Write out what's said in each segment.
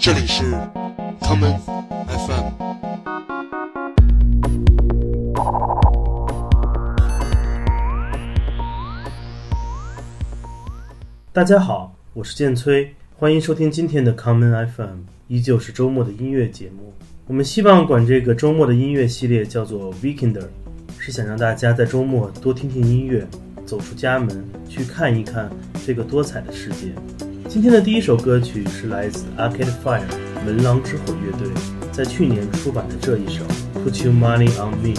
这里是 commonFM，大家好，我是建崔。欢迎收听今天的 commonFM，依旧是周末的音乐节目。我们希望管这个周末的音乐系列叫做 Weekender，是想让大家在周末多听听音乐，走出家门去看一看。这个多彩的世界。今天的第一首歌曲是来自 arcade fire 门廊之火乐队在去年出版的这一首 put your money on me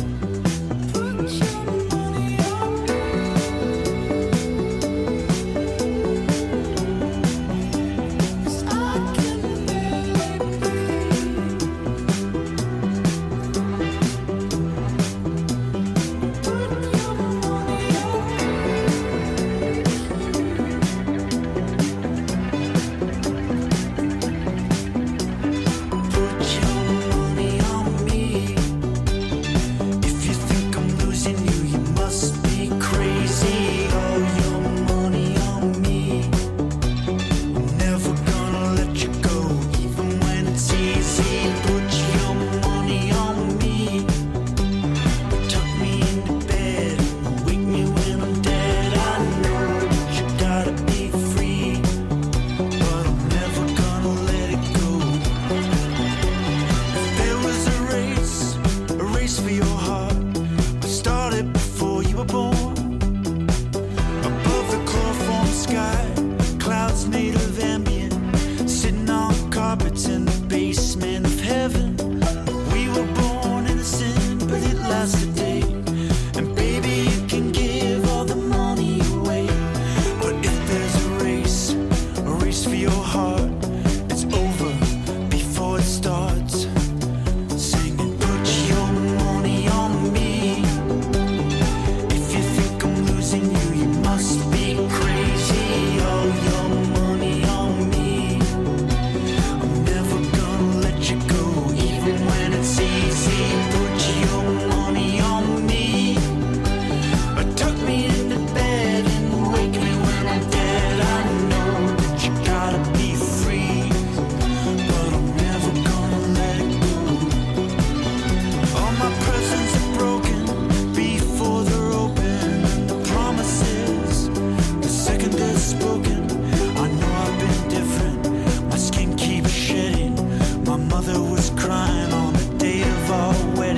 just was crying on the day of our wedding.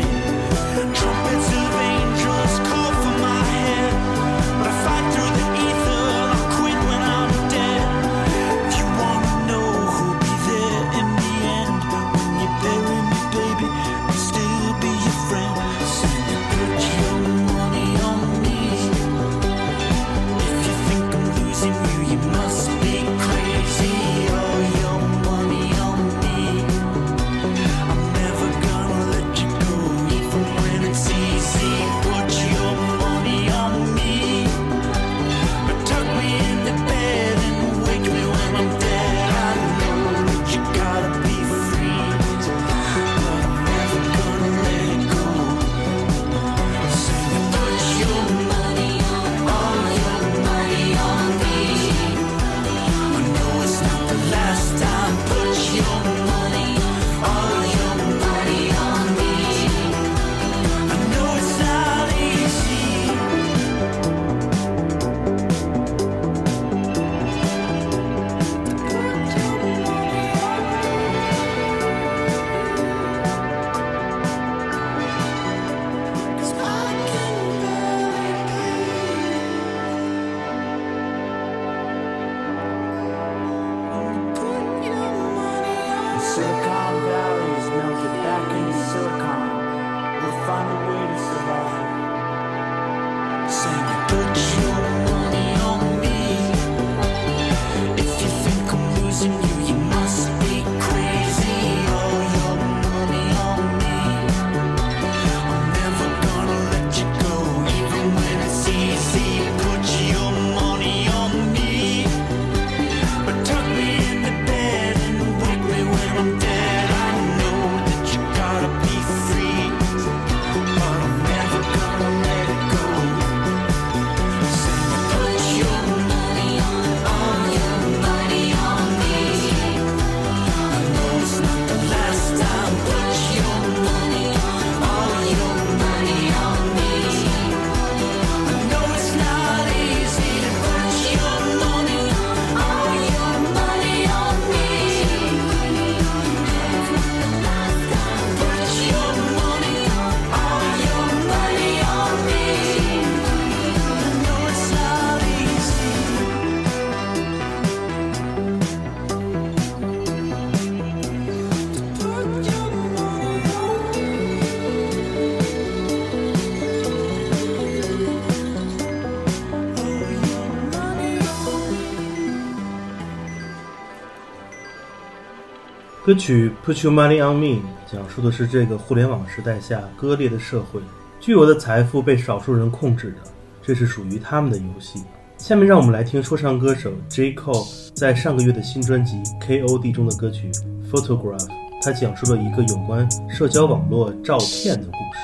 歌曲《Put Your Money on Me》讲述的是这个互联网时代下割裂的社会，巨额的财富被少数人控制着，这是属于他们的游戏。下面让我们来听说唱歌手 J Cole 在上个月的新专辑《K.O.D》中的歌曲《Photograph》，他讲述了一个有关社交网络照片的故事。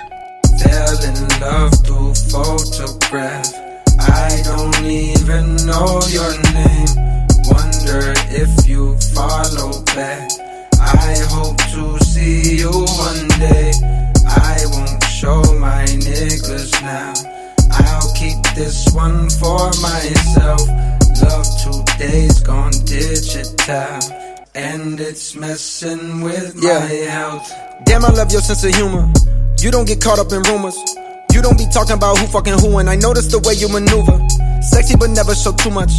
Wonder if you follow back. I hope to see you one day. I won't show my niggas now. I'll keep this one for myself. Love today's gone digital. And it's messing with my health. Damn, I love your sense of humor. You don't get caught up in rumors. You don't be talking about who fucking who, and I notice the way you maneuver. Sexy, but never show too much.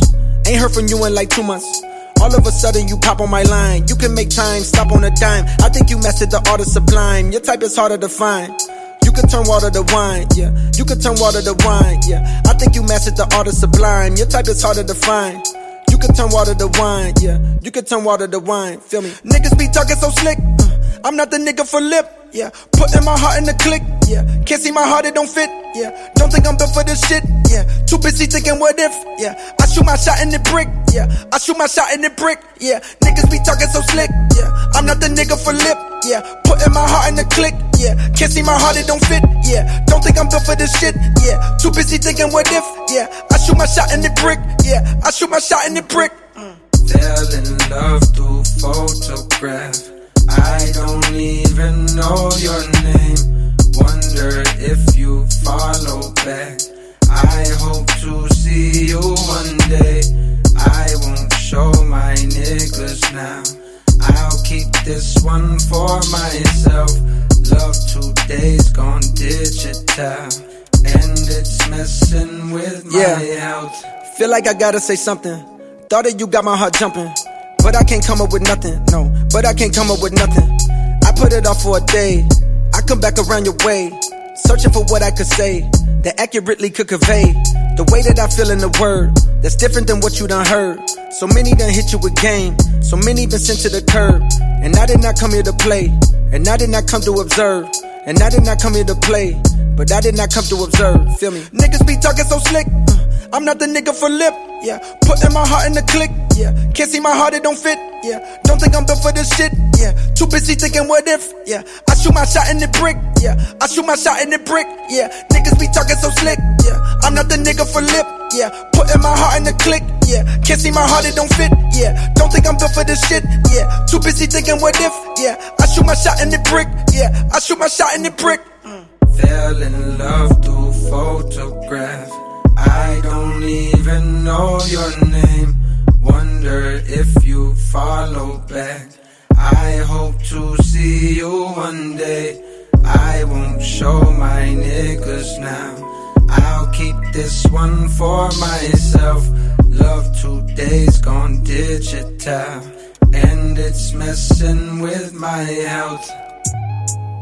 Ain't heard from you in like two months. All of a sudden, you pop on my line. You can make time, stop on a dime. I think you mastered the art of sublime. Your type is harder to find. You can turn water to wine, yeah. You can turn water to wine, yeah. I think you mastered the art of sublime. Your type is harder to find. You can turn water to wine, yeah. You can turn water to wine, feel me? Niggas be talking so slick. I'm not the nigga for lip, yeah. Putting my heart in the click, yeah. Can't see my heart, it don't fit, yeah. Don't think I'm built for this shit, yeah. Too busy thinking what if, yeah. I shoot my shot in the brick, yeah. I shoot my shot in the brick, yeah. Niggas be talking so slick, yeah. I'm not the nigga for lip, yeah. Putting my heart in the click, yeah. Can't see my heart, it don't fit, yeah. Don't think I'm built for this shit, yeah. Too busy thinking what if, yeah. I shoot my shot in the brick, yeah. I shoot my shot in the brick. Mm. Fell in love through photograph. I don't even know your name. Wonder if you follow back. I hope to see you one day. I won't show my niggas now. I'll keep this one for myself. Love today's gone digital. And it's messing with my Yeah. health. Feel like I gotta say something. Thought that you got my heart jumping. But I can't come up with nothing. No, but I can't come up with nothing. I put it off for a day. I come back around your way. Searching for what I could say that accurately could convey the way that I feel in the word that's different than what you done heard. So many done hit you with game. So many been sent to the curb. And I did not come here to play. And I did not come to observe. And I did not come here to play. But I did not come to observe. Feel me? Niggas be talking so slick. uh, I'm not the nigga for lip. Yeah. Putting my heart in the click. Yeah. Can't see my heart, it don't fit. Yeah. Don't think I'm built for this shit. Yeah. Too busy thinking what if. Yeah. I shoot my shot in the brick. Yeah. I shoot my shot in the brick. Yeah. Niggas be talking so slick. Yeah. I'm not the nigga for lip. Yeah. Putting my heart in the click. Yeah. Can't see my heart, it don't fit. Yeah. Don't think I'm built for this shit. Yeah. Too busy thinking what if. Yeah. I shoot my shot in the brick. Yeah. I shoot my shot in the brick. Fell in love through photograph. I don't even know your name. Wonder if you follow back. I hope to see you one day. I won't show my niggas now. I'll keep this one for myself. Love today's gone digital. And it's messing with my health.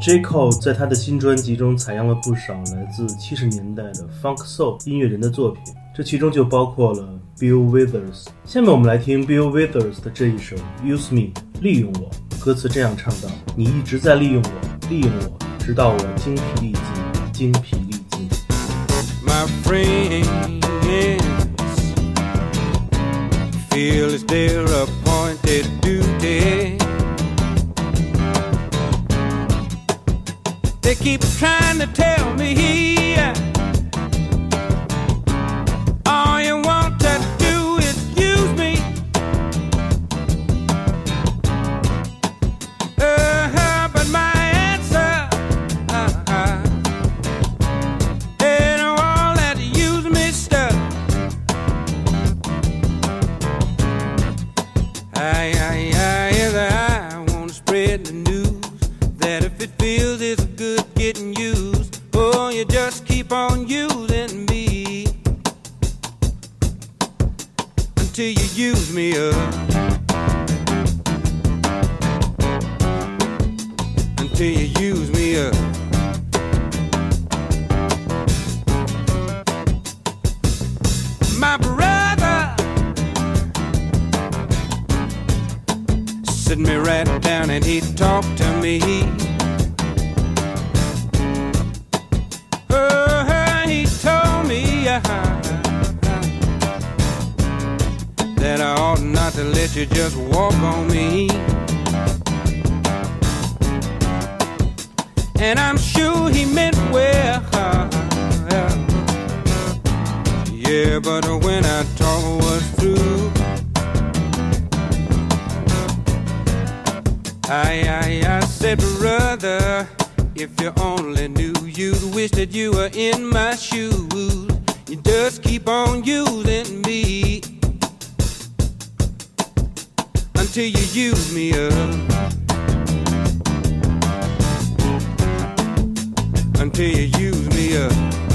J.Co 在他的新专辑中采样了不少来自七十年代的 Funk Soul 音乐人的作品，这其中就包括了 Bill Withers。下面我们来听 Bill Withers 的这一首《Use Me》，利用我。歌词这样唱道：“你一直在利用我，利用我，直到我精疲力尽，精疲力尽。” My friend feels their appointed duty. They keep trying to tell me uh, till you use me up. Until you use me up. My brother sit me right down and he talked to me. you just walk on me. And I'm sure he meant well. Yeah, but when I talk was through, I, I, I said, brother, if you only knew, you'd wish that you were in my shoes. You just keep on using me. till you use me up. Until you use me up.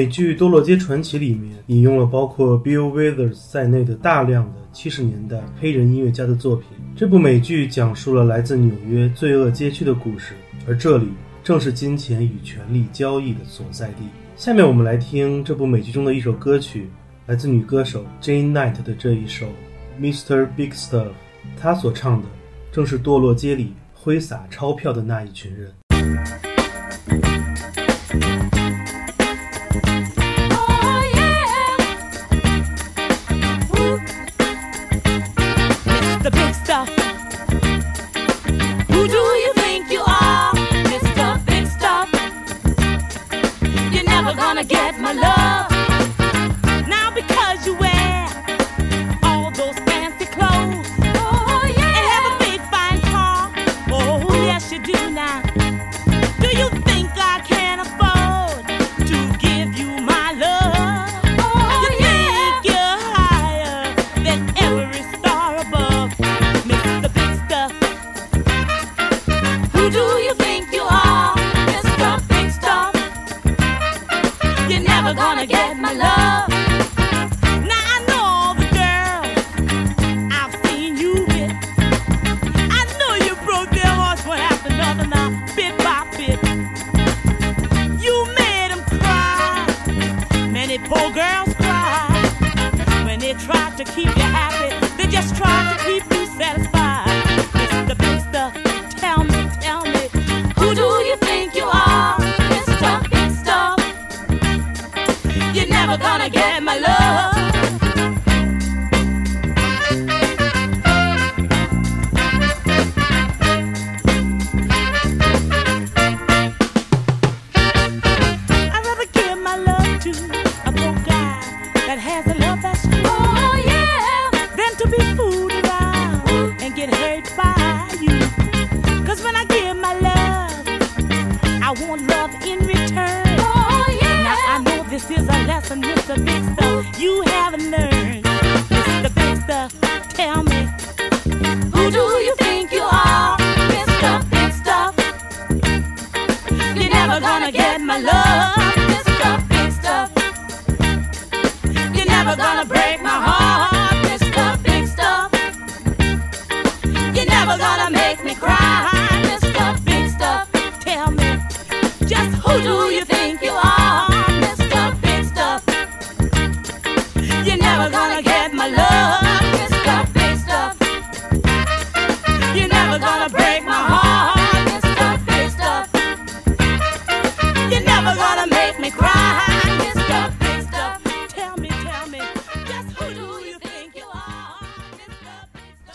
美剧堕落街传奇里面引用了包括 Bill Withers 在内的大量的70年代黑人音乐家的作品。这部美剧讲述了来自纽约罪恶街区的故事，而这里正是金钱与权力交易的所在地。下面我们来听这部美剧中的一首歌曲，来自女歌手 Jane Knight 的这一首 Mr Big Stuff。他所唱的正是堕落街里挥洒钞票的那一群人。to be fooled.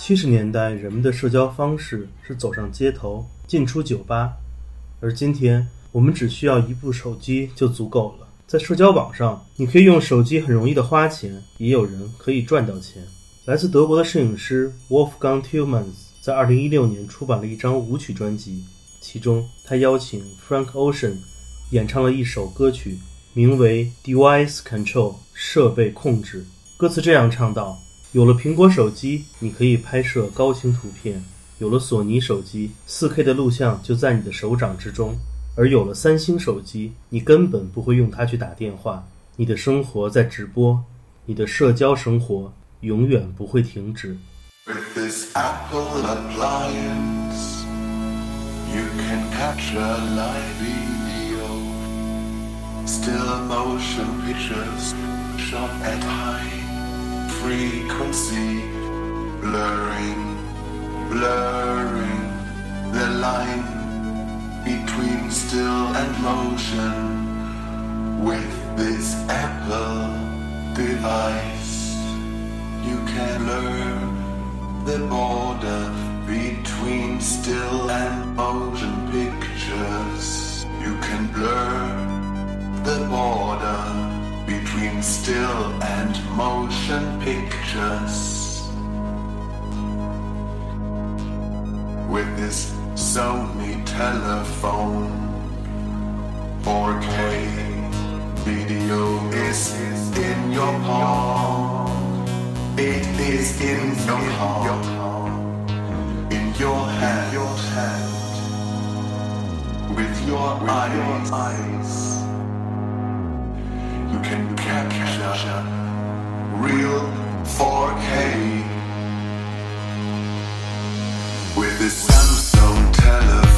七十年代，人们的社交方式是走上街头，进出酒吧，而今天，我们只需要一部手机就足够了。在社交网上，你可以用手机很容易的花钱，也有人可以赚到钱。来自德国的摄影师 Wolfgang Tillmans 在2016年出版了一张舞曲专辑，其中他邀请 Frank Ocean 演唱了一首歌曲，名为《Device Control》设备控制。歌词这样唱道：有了苹果手机，你可以拍摄高清图片；有了索尼手机，4K 的录像就在你的手掌之中；而有了三星手机，你根本不会用它去打电话。你的生活在直播，你的社交生活永远不会停止。With this Apple appliance, you can capture live video, still motion pictures shot at high frequency, blurring, blurring the line between still and motion. With this Apple device, you can blur the border between still and motion pictures. You can blur the border between still and motion pictures. With this Sony telephone, 4K video is in your palm. It is in your palm, in your hand, with your eyes. Can capture real 4K with this Samsung telephone.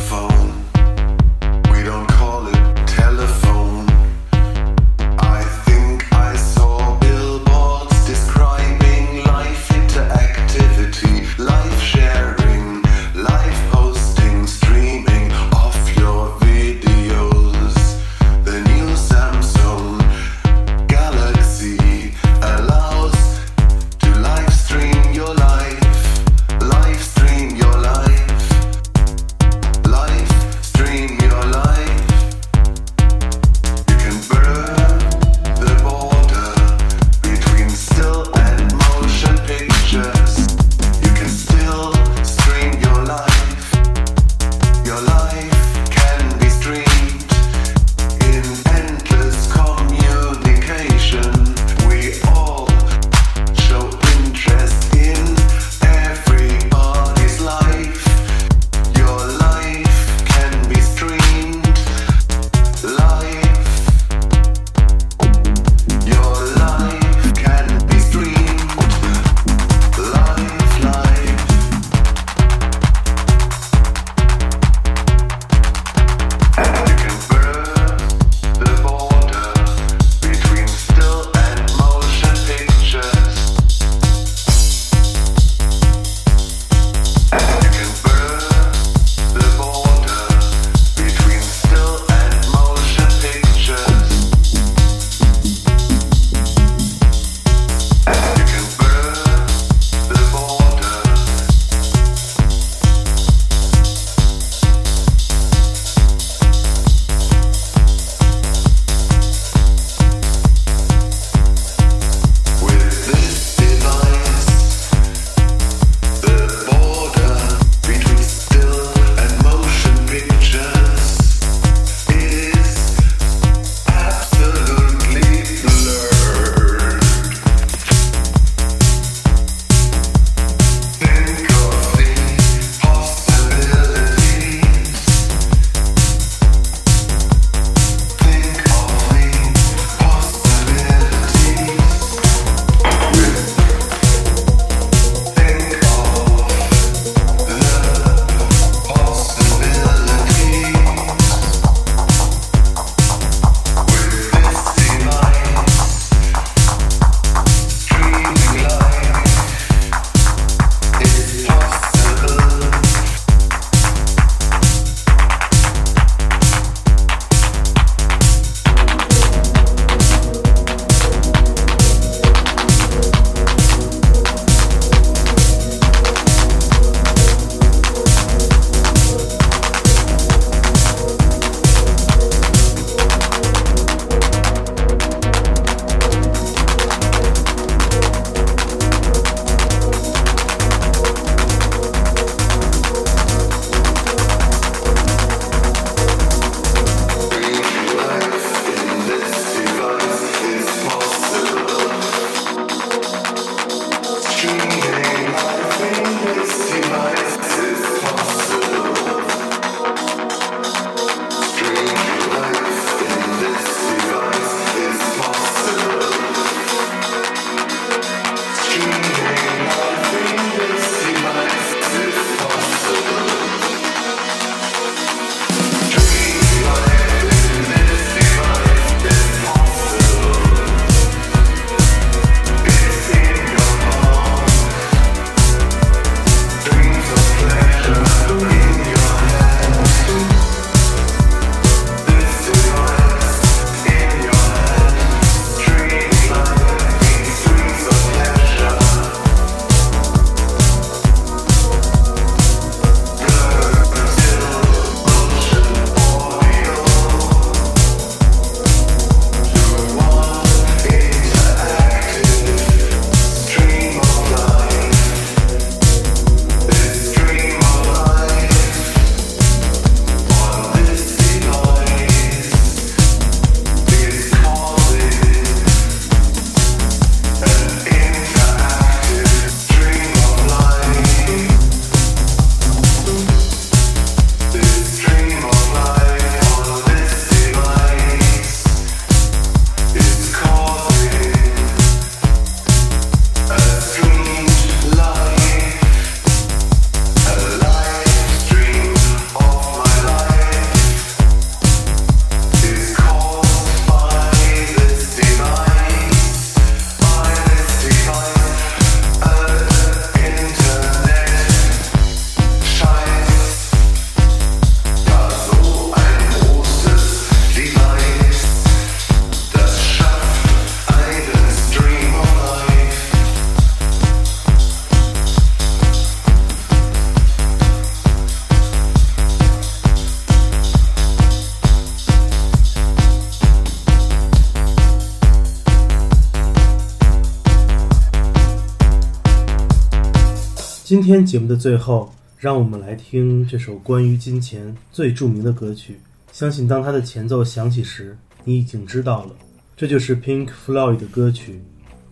今天节目的最后，让我们来听这首关于金钱最著名的歌曲。相信当它的前奏响起时，你已经知道了，这就是 Pink Floyd 的歌曲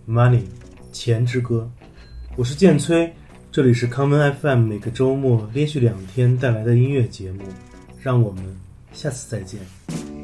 《Money》钱之歌。我是建崔，这里是康温 FM，每个周末连续两天带来的音乐节目。让我们下次再见。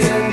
Bullshit.